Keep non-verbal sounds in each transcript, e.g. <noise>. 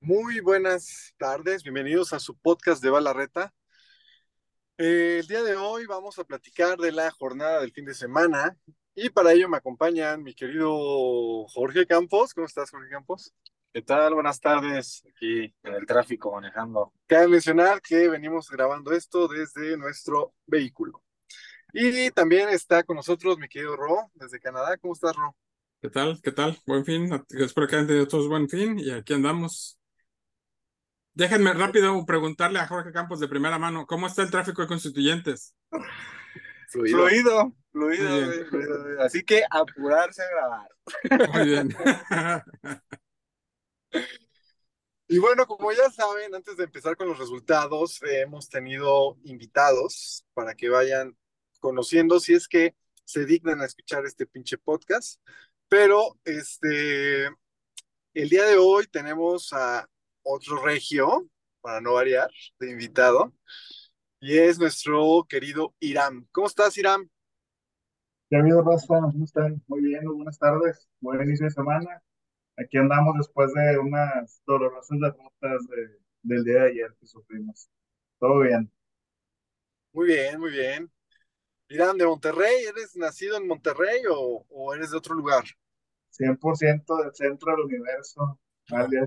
Muy buenas tardes, bienvenidos a su podcast de Balarreta. Eh, el día de hoy vamos a platicar de la jornada del fin de semana y para ello me acompañan mi querido Jorge Campos. ¿Cómo estás, Jorge Campos? ¿Qué tal? Buenas tardes, aquí en el tráfico manejando. Cabe mencionar que venimos grabando esto desde nuestro vehículo. Y también está con nosotros mi querido Ro, desde Canadá. ¿Cómo estás, Ro? ¿Qué tal? ¿Qué tal? Buen fin. Espero que hayan tenido todos buen fin y aquí andamos. Déjenme rápido preguntarle a Jorge Campos de primera mano, ¿cómo está el tráfico de constituyentes? Fluido, fluido, fluido, fluido. Así que apurarse a grabar. Muy bien. <laughs> Y bueno, como ya saben, antes de empezar con los resultados, eh, hemos tenido invitados para que vayan conociendo si es que se dignan a escuchar este pinche podcast. Pero este, el día de hoy tenemos a otro regio, para no variar, de invitado, y es nuestro querido Iram. ¿Cómo estás, Iram? Ya habido Rafa, ¿cómo están? Muy bien, buenas tardes, buen inicio de semana. Aquí andamos después de unas dolorosas derrotas de, del día de ayer que sufrimos. Todo bien. Muy bien, muy bien. Irán, ¿de Monterrey? ¿Eres nacido en Monterrey o, o eres de otro lugar? 100% del centro del universo. madre.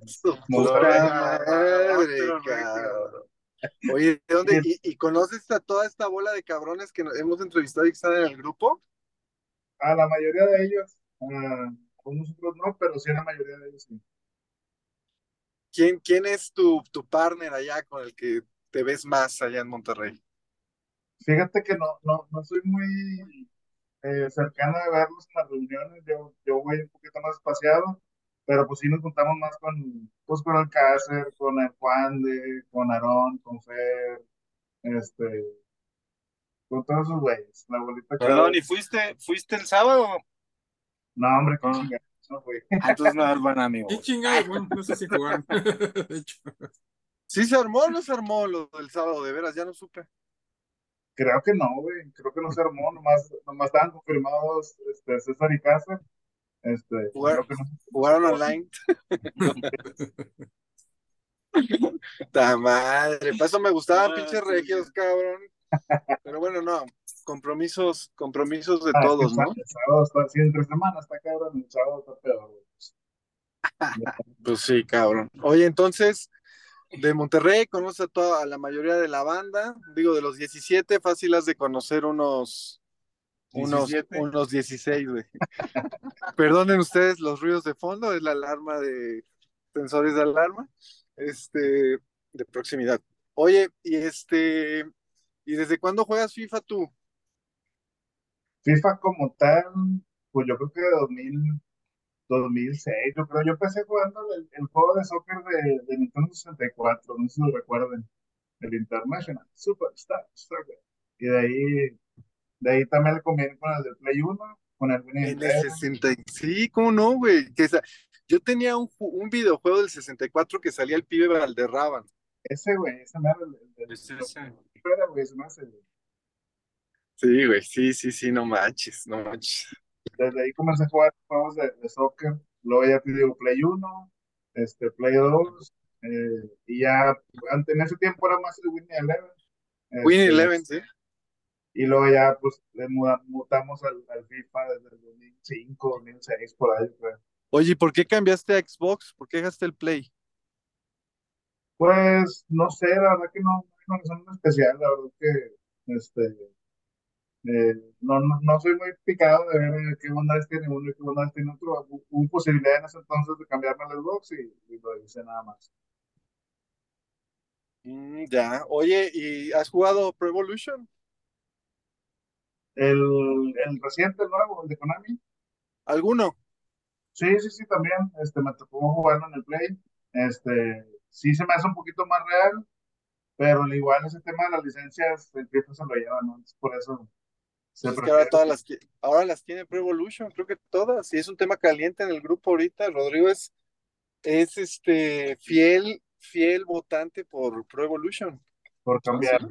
Oye, ¿de dónde? ¿Y, y conoces a toda esta bola de cabrones que hemos entrevistado y que están en el grupo? A la mayoría de ellos, ah, algunos otros no, pero sí a la mayoría de ellos sí. ¿Quién, quién es tu, tu partner allá con el que te ves más allá en Monterrey? Fíjate que no, no, no soy muy eh, cercano de verlos en las reuniones, yo, yo voy un poquito más espaciado, pero pues sí nos juntamos más con, pues con Alcácer, con el Juan de, con Aarón, con Fer, este, con todos esos güeyes, la bolita. Perdón, ¿y fuiste, fuiste el sábado? No, hombre, qué chingada, no, güey. Ah, Entonces no eres buen amigo. ¿Qué chingados? Bueno, no sé si jugaron. <laughs> De hecho, ¿Sí se armó o no se armó lo del sábado? De veras, ya no supe. Creo que no, güey, creo que no se armó, nomás, nomás estaban confirmados este, César y Casa, este, Jugar- creo que no. ¿Jugaron online? <laughs> ¡Ta madre! Para eso me gustaban Ah, pinches regios, cabrón. Pero bueno, no. Compromisos, compromisos de Ah, todos, el ¿no? sábado- El sábado está, sí, entre semana está cabrón, el sábado está peor, güey. <laughs> Pues sí, cabrón. Oye, entonces, de Monterrey, conoces a toda a la mayoría de la banda. Digo, de los 17, fácil has de conocer unos, unos, 17. unos 16, güey. Perdonen ustedes los ruidos de fondo, es la alarma de sensores de alarma, este, de proximidad. Oye, y este, ¿y desde cuándo juegas FIFA tú? FIFA como tal, pues yo creo que de 2000, 2006, yo creo, yo empecé jugando el, el juego de soccer de, de Nintendo 64, no sé si lo recuerden, el International Superstar Soccer. Y de ahí, de ahí también le conviene con el de Play 1, con el Winning En el Eleven. 60, y- sí, ¿cómo no, güey? Que esa- yo tenía un, un videojuego del 64 que salía el pibe Valderraban. Ese, güey, ese mero, el, el, el, Es ese. era, güey, se me hace, güey. Sí, güey, sí, sí, sí, no manches, no manches. Desde ahí comencé a jugar juegos de, de soccer, luego ya te digo Play 1, este, Play 2, eh, y ya, en ese tiempo era más el Winning Eleven. Este, Eleven, sí. Y luego ya, pues, le mutamos al, al FIFA desde el 2005, 2006, por ahí, creo. Oye, ¿y ¿por qué cambiaste a Xbox? ¿Por qué dejaste el Play? Pues, no sé, la verdad que no, no razón en especial, la verdad que, este, eh, no, no, no soy muy picado de ver qué bondades tiene uno y qué bondades tiene otro. Hu- Hubo posibilidad en ese entonces de cambiarme al Xbox y, y lo hice nada más. Mm, ya. Oye, ¿y has jugado Pro Evolution? El, el reciente, el nuevo, el de Konami, ¿Alguno? sí, sí, sí, también, este, me tocó jugarlo en el Play, este, sí se me hace un poquito más real, pero al igual ese tema de las licencias, el FIFA se lo lleva, ¿no? Entonces, por eso se Pues es que ahora todas las ahora las tiene Pro Evolution, creo que todas. Y es un tema caliente en el grupo ahorita. Rodrigo es, es este fiel, fiel votante por Pro Evolution. por cambiar.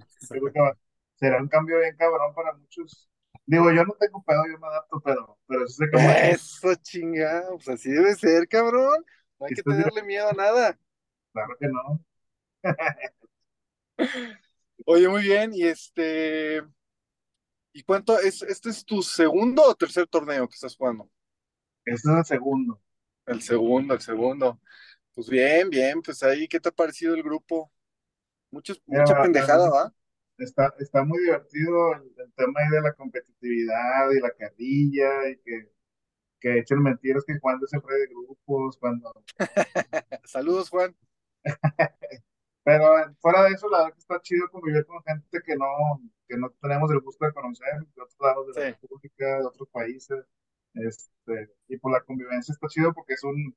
Será un cambio bien cabrón para muchos, Digo, yo no tengo pedo, yo me adapto, pero, pero eso que... Eso, chinga, pues así debe ser, cabrón. No hay que tenerle miedo a nada. Claro que no. <laughs> Oye, muy bien, y este... ¿Y cuánto es? ¿Este es tu segundo o tercer torneo que estás jugando? Este es el segundo. El segundo, el segundo. Pues bien, bien, pues ahí, ¿qué te ha parecido el grupo? Muchos, mucha pendejada, ¿va? Está, está muy divertido el, tema ahí de la competitividad y la carrilla y que, que echen mentiras que Juan siempre de grupos, cuando... <laughs> Saludos, Juan. <laughs> Pero fuera de eso, la verdad que está chido convivir con gente que no, que no tenemos el gusto de conocer, de otros lados de la República, de otros países. Este, y por la convivencia está chido porque es un,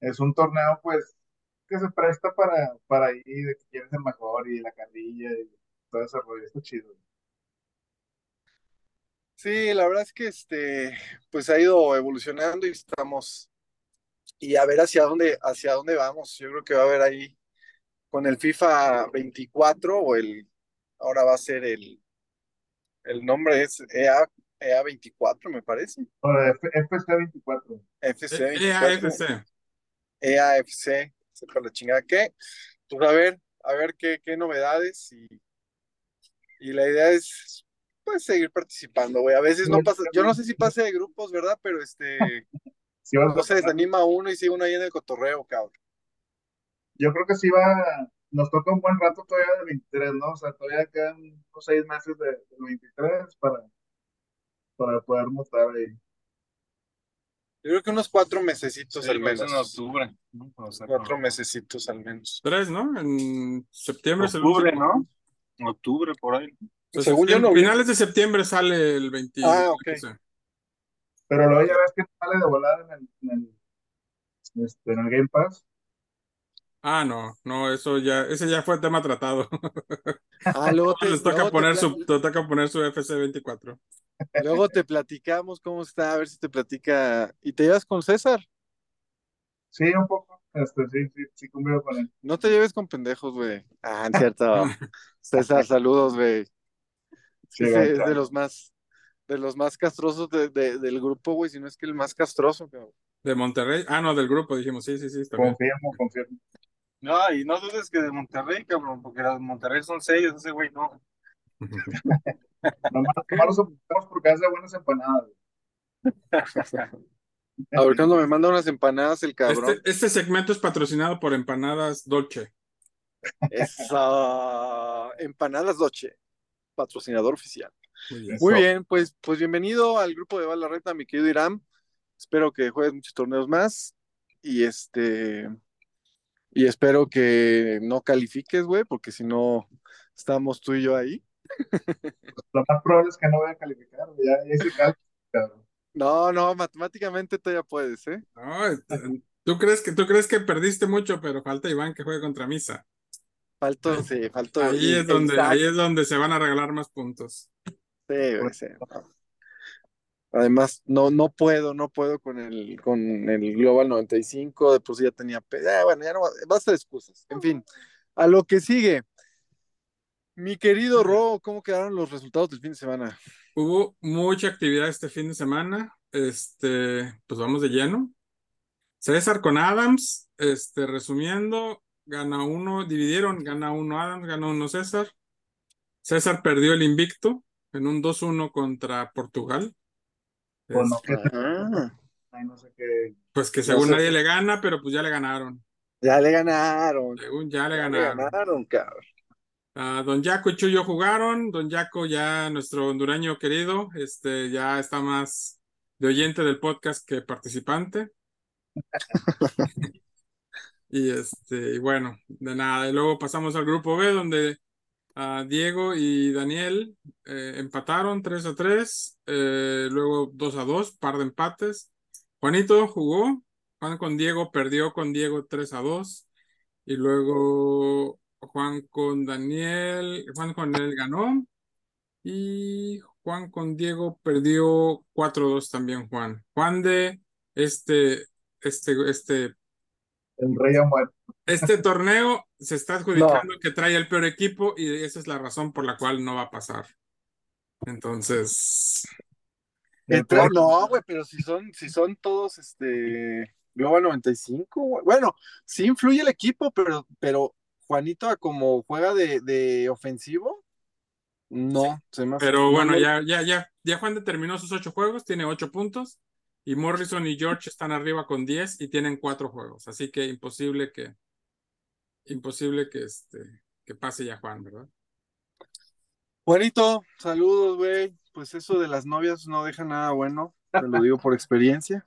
es un torneo, pues, que se presta para, para ir, de que quieres el mejor y la carrilla y todo ese rollo. Está chido. Sí, la verdad es que este, pues ha ido evolucionando y estamos, y a ver hacia dónde, hacia dónde vamos. Yo creo que va a haber ahí con el FIFA 24 o el, ahora va a ser el, el nombre es EA, EA 24 me parece. FC 24. FC 24. EAFC, sepa la chingada que. Pues a ver, a ver qué, qué novedades y, y la idea es pues seguir participando, güey. A veces no pasa, yo no sé si pase de grupos, ¿verdad? Pero este, <laughs> no se desanima uno y sigue uno ahí en el cotorreo, cabrón yo creo que sí va, nos toca un buen rato todavía de 23, ¿no? O sea, todavía quedan unos seis meses de, de 23 para, para poder mostrar ahí. Yo creo que unos cuatro mesecitos al menos. En octubre. cuatro mesecitos al menos. Tres, ¿no? En septiembre. Octubre, ¿no? Octubre, por ahí. Pues Según yo no. Finales de septiembre sale el 20. Ah, ok. Pero luego ya ves que sale de volar en el, en el, este, en el Game Pass. Ah, no, no, eso ya, ese ya fue tema tratado. <laughs> Ah, luego <laughs> te, Les toca poner su, toca poner su FC24. Luego te platicamos cómo está, a ver si te platica. ¿Y te llevas con César? Sí, un poco. Este, sí, sí, sí, conmigo con él. No te lleves con pendejos, güey. Ah, en cierto. <laughs> César, saludos, güey. Sí, es de los más, de los más castrosos de, del grupo, güey, si no es que el más castroso, cabrón. De Monterrey. Ah, no, del grupo, dijimos, sí, sí, sí. Está confirmo, confirmo. No, y no dudes que de Monterrey, cabrón, porque los de Monterrey son seis, ese güey no. Nomás, los porque hace buenas empanadas. <laughs> A ver cuando me manda unas empanadas el cabrón. Este, este, segmento es patrocinado por Empanadas Dolce. Esa... Empanadas Dolce, patrocinador oficial. Muy bien, pues, pues bienvenido al grupo de Balarreta, mi querido Irán. Espero que juegues muchos torneos más. Y este. Y espero que no califiques, güey, porque si no, estamos tú y yo ahí. Lo más probable es que no voy a calificar, ya, ya No, no, matemáticamente todavía puedes, ¿eh? No, tú crees que tú crees que perdiste mucho, pero falta Iván que juegue contra Misa. Faltó, sí, faltó. Ahí es donde, ahí es donde se van a regalar más puntos. Sí, güey, sí. Además, no, no puedo, no puedo con el, con el Global 95, de por ya tenía, ah, bueno, ya no basta de excusas. En fin, a lo que sigue. Mi querido Ro, ¿cómo quedaron los resultados del fin de semana? Hubo mucha actividad este fin de semana. Este, pues vamos de lleno. César con Adams, este, resumiendo, gana uno, dividieron, gana uno Adams, gana uno César. César perdió el invicto en un 2-1 contra Portugal. Pues, no sé qué. Pues que según nadie le gana, pero pues ya le ganaron. Ya le ganaron. Según ya le ganaron. Le ganaron, cabrón. Ah, don Jaco y Chuyo jugaron. Don Jaco, ya nuestro hondureño querido, este, ya está más de oyente del podcast que participante. <laughs> y este, y bueno, de nada. Y luego pasamos al grupo B, donde Diego y Daniel eh, empataron 3 a 3, eh, luego 2 a 2, par de empates. Juanito jugó, Juan con Diego perdió con Diego 3 a 2, y luego Juan con Daniel, Juan con él ganó, y Juan con Diego perdió 4 a 2 también Juan. Juan de este, este, este. El rey muerto. Este torneo se está adjudicando que trae el peor equipo y esa es la razón por la cual no va a pasar. Entonces. No, güey, pero si son, si son todos este Global 95, güey. Bueno, sí influye el equipo, pero, pero Juanito, como juega de, de ofensivo, no, se me hace- Pero no bueno, ya, ya, ya, ya Juan determinó sus ocho juegos, tiene ocho puntos. Y Morrison y George están arriba con 10 y tienen cuatro juegos. Así que imposible que. Imposible que este. Que pase ya Juan, ¿verdad? Juanito, saludos, güey. Pues eso de las novias no deja nada bueno, te lo digo por experiencia.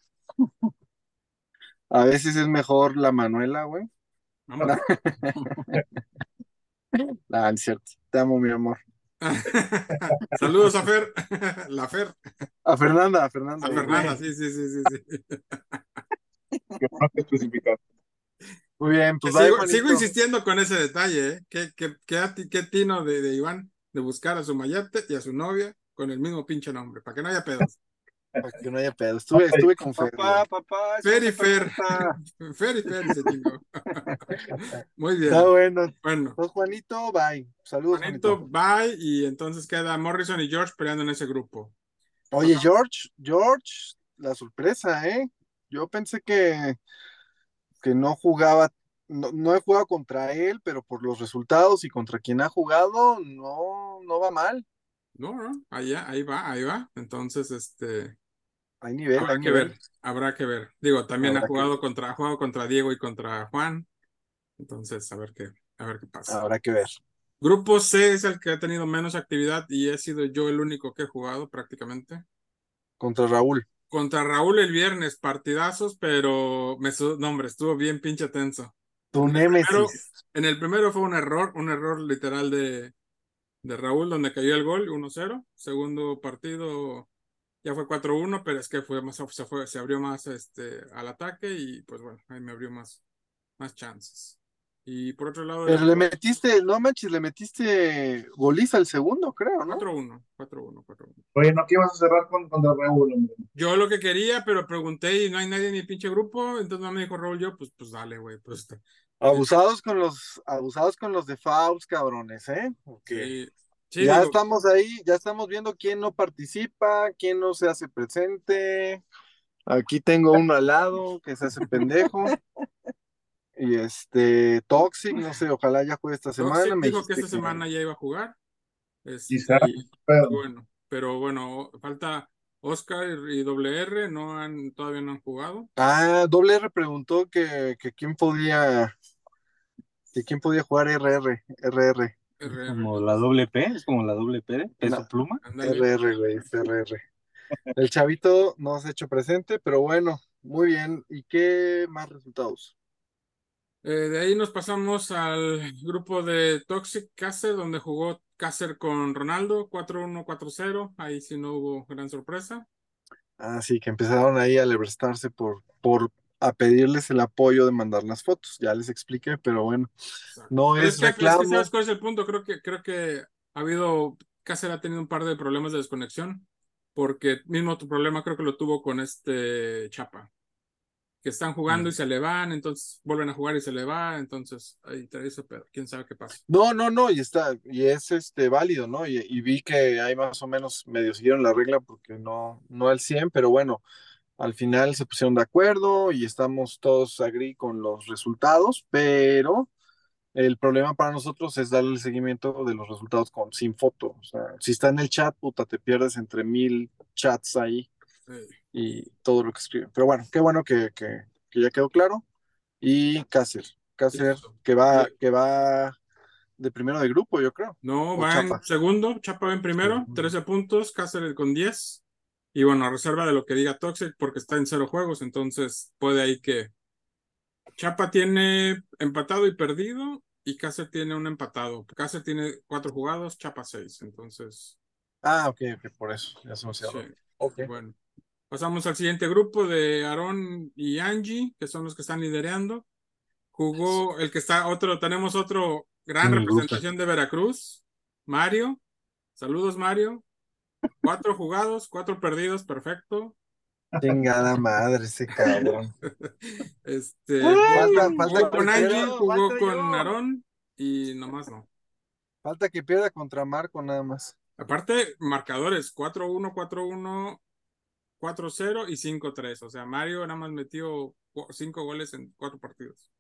A veces es mejor la Manuela, güey. Vamos. <laughs> Ah, es cierto. Te amo, mi amor. <laughs> Saludos a Fer. <laughs> La Fer. A Fernanda, a Fernanda. A. Fernanda, sí, sí, sí, sí. sí. Que no te especificar. Muy bien, pues sigo, sigo insistiendo con ese detalle, ¿eh? Qué, qué, qué, qué tino de, de Iván de buscar a su mayate y a su novia con el mismo pinche nombre, para que no haya pedos. Para que no haya pedo. Estuve, estuve con Fer. Papá, papá. <laughs> Fer y Fer. Fer y Fer se chingó. Muy bien. Está bueno. Bueno, Pues Juanito, bye. Saludos, Juanito, Juanito. bye. Y entonces queda Morrison y George peleando en ese grupo. Oye, George, George, la sorpresa, ¿eh? Yo pensé que, que no jugaba, no, no he jugado contra él, pero por los resultados y contra quien ha jugado, no, no va mal. No, no, allá, ahí va, ahí va. Entonces, este, Hay nivel, habrá hay que nivel. ver, habrá que ver. Digo, también Habrá ha jugado contra, ha jugado contra Diego y contra Juan. Entonces, a ver qué, a ver qué pasa. Habrá que ver. Grupo C es el que ha tenido menos actividad y he sido yo el único que he jugado prácticamente. Contra Raúl. Contra Raúl el viernes, partidazos, pero me su- no, hombre, estuvo bien pinche tenso. Tu En el primero, némesis. en el primero fue un error, un error literal de, de Raúl, donde cayó el gol, 1-0. Segundo partido ya fue 4-1, pero es que fue más, se, fue, se abrió más este, al ataque y pues bueno, ahí me abrió más, más chances. Y por otro lado, Pero le metiste, no manches, le metiste goliza al segundo, creo, ¿no? 4-1, 4-1, 4-1. Oye, ¿no que ibas a cerrar con, contra Raúl, hombre? Yo lo que quería, pero pregunté y no hay nadie en el pinche grupo, entonces no me dijo Raúl, yo, pues, pues dale, güey, pues Abusados con los, abusados con los de Faust, cabrones, ¿eh? Sí, sí, ya digo, estamos ahí, ya estamos viendo quién no participa, quién no se hace presente. Aquí tengo uno al lado que se hace pendejo. <laughs> Y este, Toxic, no sé, ojalá ya juegue esta semana. Toxic me dijo que esta semana ya iba a jugar. Este, Quizá, y- pero bueno, pero bueno, falta Oscar y WR, no han, todavía no han jugado. Ah, doble R preguntó que, que quién podía, que quién podía jugar RR, RR, RR, Como la doble P, es como la doble P, peso No. pluma. ándale. RR, güey, es RR. El chavito no se ha hecho presente, pero bueno, muy bien. ¿Y qué más resultados? Eh, de ahí nos pasamos al grupo de Toxic Cácer, donde jugó Cácer con Ronaldo, 4-1, 4-0. Ahí sí no hubo gran sorpresa. Ah, sí, que empezaron ahí a alebrarse por, por a pedirles el apoyo de mandar las fotos. Ya les expliqué, pero bueno, no Pero es que, es que reclamo. ¿sabes cuál es el punto? Creo que, creo que ha habido, Cácer ha tenido un par de problemas de desconexión, porque mismo tu problema creo que lo tuvo con este Chapa, que están jugando y se le van, entonces vuelven a jugar y se le entonces ahí trae ese pedo, quién sabe qué pasa. No, no, no, y está, y es este válido, ¿no? Y, y vi que ahí más o menos medio siguieron la regla porque no, no al 100, pero bueno, al final se pusieron de acuerdo y estamos todos agree con los resultados, pero el problema para nosotros es darle el seguimiento de los resultados con sin foto. O sea, si está en el chat, puta, te pierdes entre mil chats ahí Y todo lo que escriben. Pero bueno, qué bueno que, que, que ya quedó claro. Y Cácer, Cácer, que va, que va de primero de grupo, yo creo. No, O va en segundo, Chapa va en primero, Ujú. 13 puntos, Cáceres con 10. Y bueno, a reserva de lo que diga Toxic, porque está en cero juegos, entonces puede ahí que. Chapa tiene empatado y perdido, y Cáceres tiene un empatado. Cáceres tiene cuatro jugados, Chapa seis, entonces. Ah, ok, ok, por eso, ya se me sí, hacía. Ok. bueno. Pasamos al siguiente grupo de Aarón y Angie, que son los que están liderando. Jugó el que está otro, tenemos otro gran representación de Veracruz, Mario. Saludos, Mario. Cuatro jugados, cuatro perdidos, perfecto. Chingada madre, ese cabrón. <laughs> Este, Falta, jugó falta con Angie, pierda, jugó con yo. Aarón y nomás no. falta que pierda contra Marco nada más. Aparte, marcadores 4-1, 4-1, 4-0 y 5-3. O sea, Mario nada más metió cinco goles en cuatro partidos.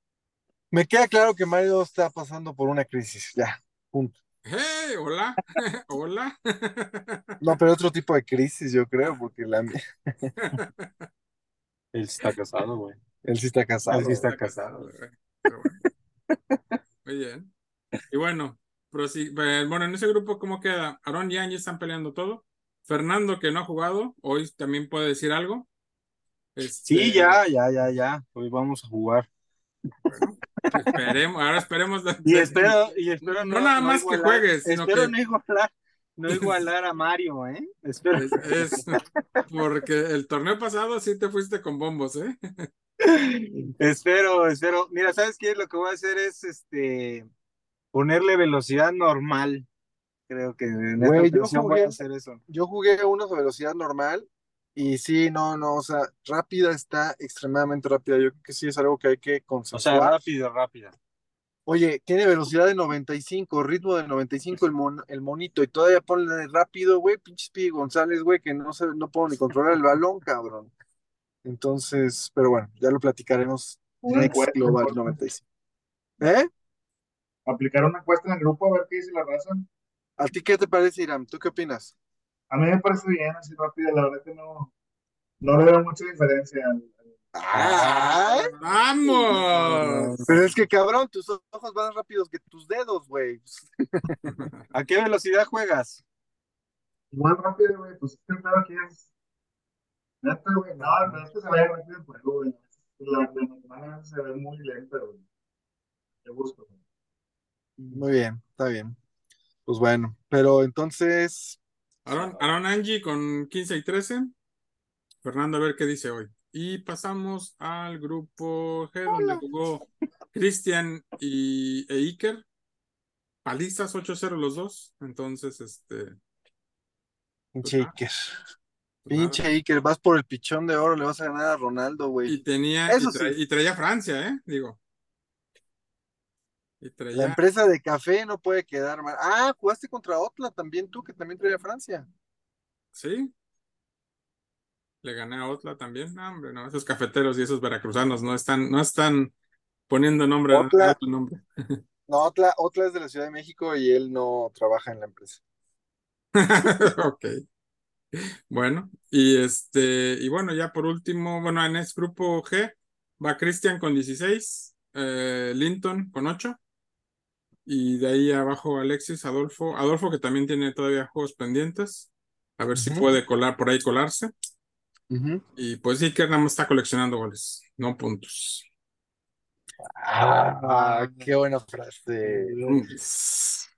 Me queda claro que Mario está pasando por una crisis, ya, punto. ¡Hey! Hola, <laughs> hola. <laughs> No, pero otro tipo de crisis, yo creo, porque la. Él sí está casado, güey. Él sí está casado. Él sí está casado. Muy bien. Y bueno, eh, bueno, en ese grupo, ¿cómo queda? Aaron y Angie están peleando todo. Fernando, que no ha jugado, hoy también puede decir algo. Sí, este, ya, ya, ya, ya. Hoy vamos a jugar. Bueno, esperemos, ahora esperemos. <laughs> y espero, y espero no, nada más que juegues, sino espero no igualar, no igualar a Mario, ¿eh? Espero. Es, porque el torneo pasado sí te fuiste con bombos, ¿eh? espero, espero. Mira, ¿sabes qué? Lo que voy a hacer es este ponerle velocidad normal. Creo que en yo voy a hacer eso. Yo jugué uno de velocidad normal y sí, no, no, o sea, rápida está extremadamente rápida. Yo creo que sí es algo que hay que consensuar. O sea, rápida, rápida. Oye, tiene velocidad de 95, ritmo de 95 el, mon, el monito, y todavía ponle rápido, güey, pinches Pi González, güey, que no, no puedo ni controlar el balón, cabrón. Entonces, pero bueno, ya lo platicaremos. Next Global 95. ¿Eh? Aplicar una encuesta en el grupo a ver qué dice la raza. ¿A ti qué te parece, Iram? ¿Tú qué opinas? A mí me parece bien, así rápido, la verdad que no, no le veo mucha diferencia. ¡Vamos! Pero es que cabrón, tus ojos van rápidos que tus dedos, güey. <laughs> ¿A qué velocidad juegas? Igual rápido, güey, pues este pedo aquí es. Neta, güey, no, no es que se vaya rápido el juego, güey. La normal se ve muy lenta, güey. Qué gusto, güey. Muy bien, está bien. Pues bueno, pero entonces. Aaron, Aaron Angie con 15 y 13. Fernando, a ver qué dice hoy. Y pasamos al grupo G, donde jugó Cristian y e Iker. Palizas 8-0 los dos. Entonces, este. Pinche pues Iker. Pinche Iker, vas por el pichón de oro, le vas a ganar a Ronaldo, güey. Y tenía, y, traía Francia, ¿eh? Digo. La empresa de café no puede quedar mal. Ah, jugaste contra Otla también tú, que también traía Francia. Sí, le gané a Otla también. No, hombre, no, esos cafeteros y esos veracruzanos no están, no están poniendo nombre a tu nombre. <laughs> No, Otla, Otla es de la Ciudad de México y él no trabaja en la empresa. <laughs> ok. Bueno, y este, y bueno, ya por último, bueno, en este grupo G va Cristian con 16, eh, Linton con 8, y de ahí abajo Alexis, Adolfo, Adolfo que también tiene todavía juegos pendientes, a ver si puede colar por ahí colarse. Y pues sí, que nada más está coleccionando goles, no puntos. Ah, qué buena frase.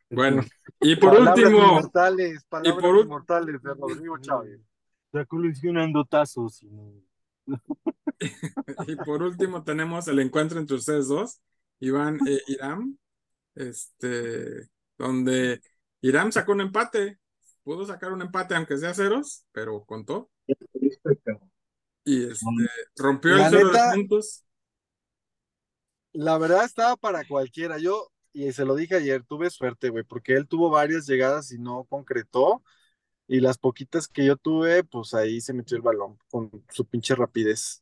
Bueno, y por último. Inmortales, palabras y por inmortales de Rodrigo Chávez. Está coleccionando tazos. <laughs> y por último tenemos el encuentro entre ustedes dos, Iván e Iram, este, donde Iram sacó un empate, pudo sacar un empate aunque sea ceros, pero contó. Y este, rompió el cero de puntos. La verdad estaba para cualquiera. Yo, y se lo dije ayer, tuve suerte, güey, porque él tuvo varias llegadas y no concretó. Y las poquitas que yo tuve, pues ahí se metió el balón con su pinche rapidez.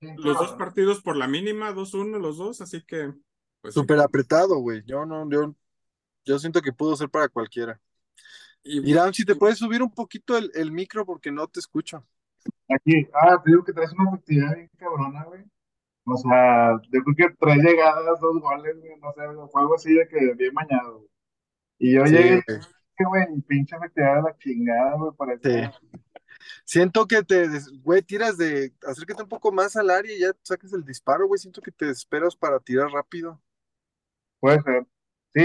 Los, dos, partidos por la mínima, 2-1 los dos, así que. Pues, Súper apretado, güey. Yo no, yo, yo siento que pudo ser para cualquiera. Irán, si te puedes subir un poquito el, el, micro porque no te escucho. Aquí, ah, te digo que traes una efectividad bien cabrona, güey. O sea, yo creo que tres llegadas, dos goles, güey, no sé, fue algo así de que bien mañado, güey. Y yo llegué, güey, pinche efectividad de la chingada, güey, parece. Sí. Siento que te, güey, tiras de, acércate un poco más al área y ya saques el disparo, güey. Siento que te esperas para tirar rápido. Puede ser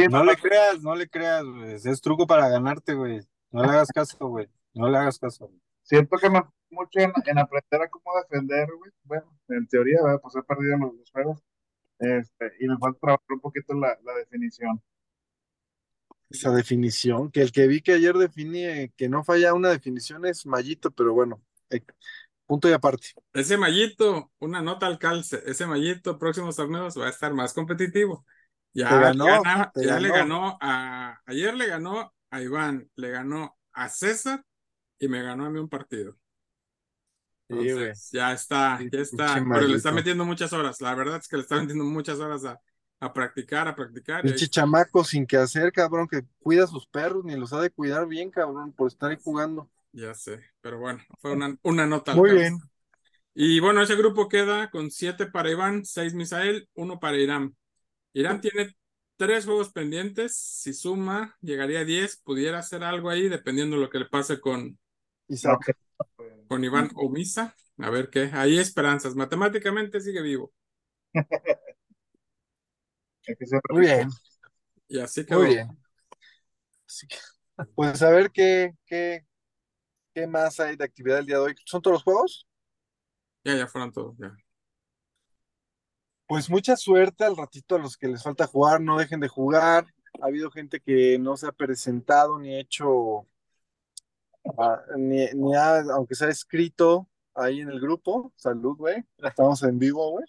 no le creas, no le creas, güey. Es truco para ganarte, güey. No le hagas caso, güey. No le hagas caso. Siento que me mucho en, aprender a cómo defender, güey. Bueno, en teoría, pues he perdido los, los juegos. Este, y me falta trabajar un poquito la, la definición. Esa definición, que el que vi que ayer definí que no falla una definición es Mallito, pero bueno, eh, punto y aparte. Ese Mallito, una nota al calce, ese Mallito, próximos torneos va a estar más competitivo Ya, ganó, gana- ya le ganó. a. Ayer le ganó a Iván, le ganó a César y me ganó a mí un partido. Sí, ya está, ya está. Pero le está metiendo muchas horas. La verdad es que le está metiendo muchas horas a, a practicar, a practicar. y ahí Pinche chamaco sin que hacer, cabrón, que cuida a sus perros, ni los ha de cuidar bien, cabrón, por estar ahí jugando. Ya sé, pero bueno, fue una, una nota. Muy bien. Y bueno, ese grupo queda con siete para Iván, seis Misael, uno para Irán. Irán tiene tres juegos pendientes. Si suma, llegaría a diez. Pudiera hacer algo ahí, dependiendo de lo que le pase con, Isaac. con Iván o Misa. A ver qué. Hay esperanzas. Matemáticamente sigue vivo. <laughs> Muy bien, Y así quedó. muy bien. Así que, pues a ver qué, qué, qué más hay de actividad el día de hoy. ¿Son todos los juegos? Ya, ya fueron todos. Ya. Pues mucha suerte al ratito a los que les falta jugar, no dejen de jugar. Ha habido gente que no se ha presentado ni hecho, ah, ni, ni ha, aunque sea escrito ahí en el grupo. Salud, güey. Estamos en vivo, güey.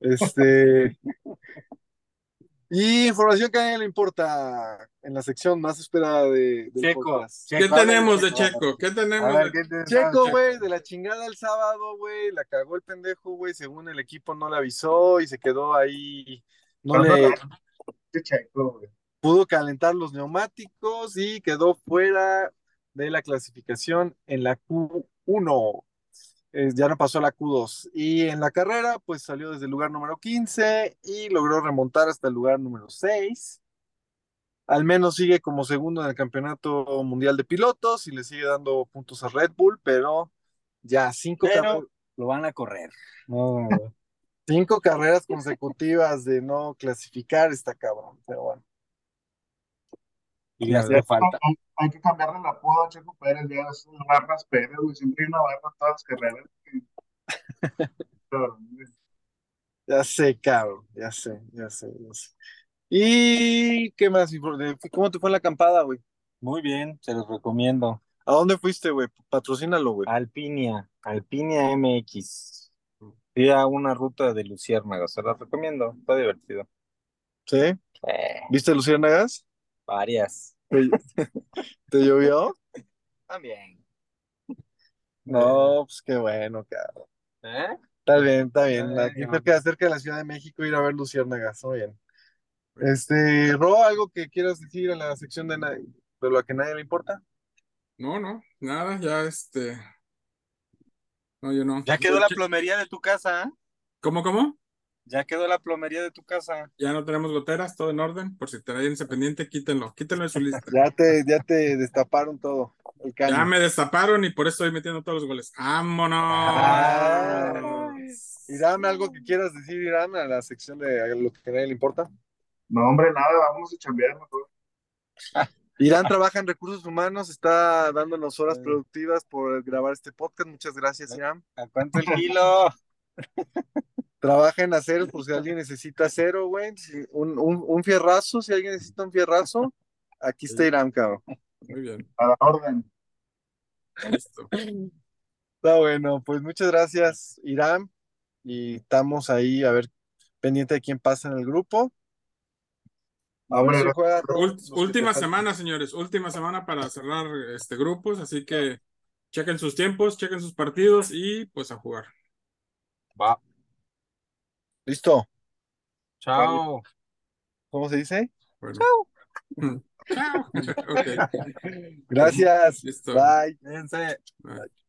Este. Y información que a nadie le importa en la sección más esperada de, del Checo. ¿Qué tenemos de Checo. ¿Qué A tenemos ver, de ¿qué te- Checo, güey, de la chingada el sábado, güey, la cagó el pendejo, güey, según el equipo no le avisó y se quedó ahí, no le Checo, güey. pudo calentar los neumáticos y quedó fuera de la clasificación en la Q1. Eh, ya no pasó la Q2. Y en la carrera, pues salió desde el lugar número 15 y logró remontar hasta el lugar número 6. Al menos sigue como segundo en el campeonato mundial de pilotos y le sigue dando puntos a Red Bull, pero ya cinco, Pero lo van a correr. no, cinco carreras consecutivas de no clasificar está cabrón, pero bueno. Y le hace falta. Hay, hay que cambiarle el apodo a Checo Pérez, ya es Barras Pérez, güey. Siempre hay una barra en todas las carreras. <laughs> Ya sé, cabrón, ya sé, ya sé, ya sé. ¿Y qué más? ¿Cómo te fue en la acampada, güey? Muy bien, se los recomiendo. ¿A dónde fuiste, güey? Patrocínalo, güey. Alpinia, Alpinia MX. Fui a una ruta de luciérnagas, se los recomiendo, está divertido. ¿Sí? Eh, ¿Viste Luciérnagas? Varias. ¿Te, llovió? También. No, pues qué bueno, cabrón. ¿Eh? Está bien, está bien. Ay, Aquí no. cerca, cerca de la Ciudad de México ir a ver Luciérnagas, muy bien. Este, Ro, ¿algo que quieras decir en la sección de, de lo que a nadie le importa? No, no, nada, ya este. No, yo no. Ya quedó la plomería de tu casa, ¿eh? ¿Cómo, cómo? Ya quedó la plomería de tu casa. Ya no tenemos goteras, todo en orden. Por si traen ese pendiente, quítenlo, quítenlo de su lista. Ya te, ya te destaparon todo, el. Ya me destaparon y por eso estoy metiendo todos los goles. ¡Vámonos! Ah. Y dame algo que quieras decir, Irán, a la sección de lo que a nadie le importa. No, hombre, nada, vamos a chambear mejor. <laughs> Irán trabaja en recursos humanos, está dándonos horas productivas por grabar este podcast. Muchas gracias, Irán. ¿A cuánto el <laughs> kilo? Trabaja en acero <laughs> por si alguien necesita acero, güey. Un, un, un fierrazo, si alguien necesita un fierrazo, aquí está Irán, cabrón. Muy bien, A la orden. listo. Está bueno, pues muchas gracias, Irán. Y estamos ahí a ver, pendiente de quién pasa en el grupo. A ver Hombre, si juega última semana, señores, última semana para cerrar este grupos, así que chequen sus tiempos, chequen sus partidos y pues a jugar. Va. Listo. Chao. ¿Cómo se dice? Bueno. Chao. <laughs> Ok, <laughs> Gracias. listo. Bye. Fíjense. Bye.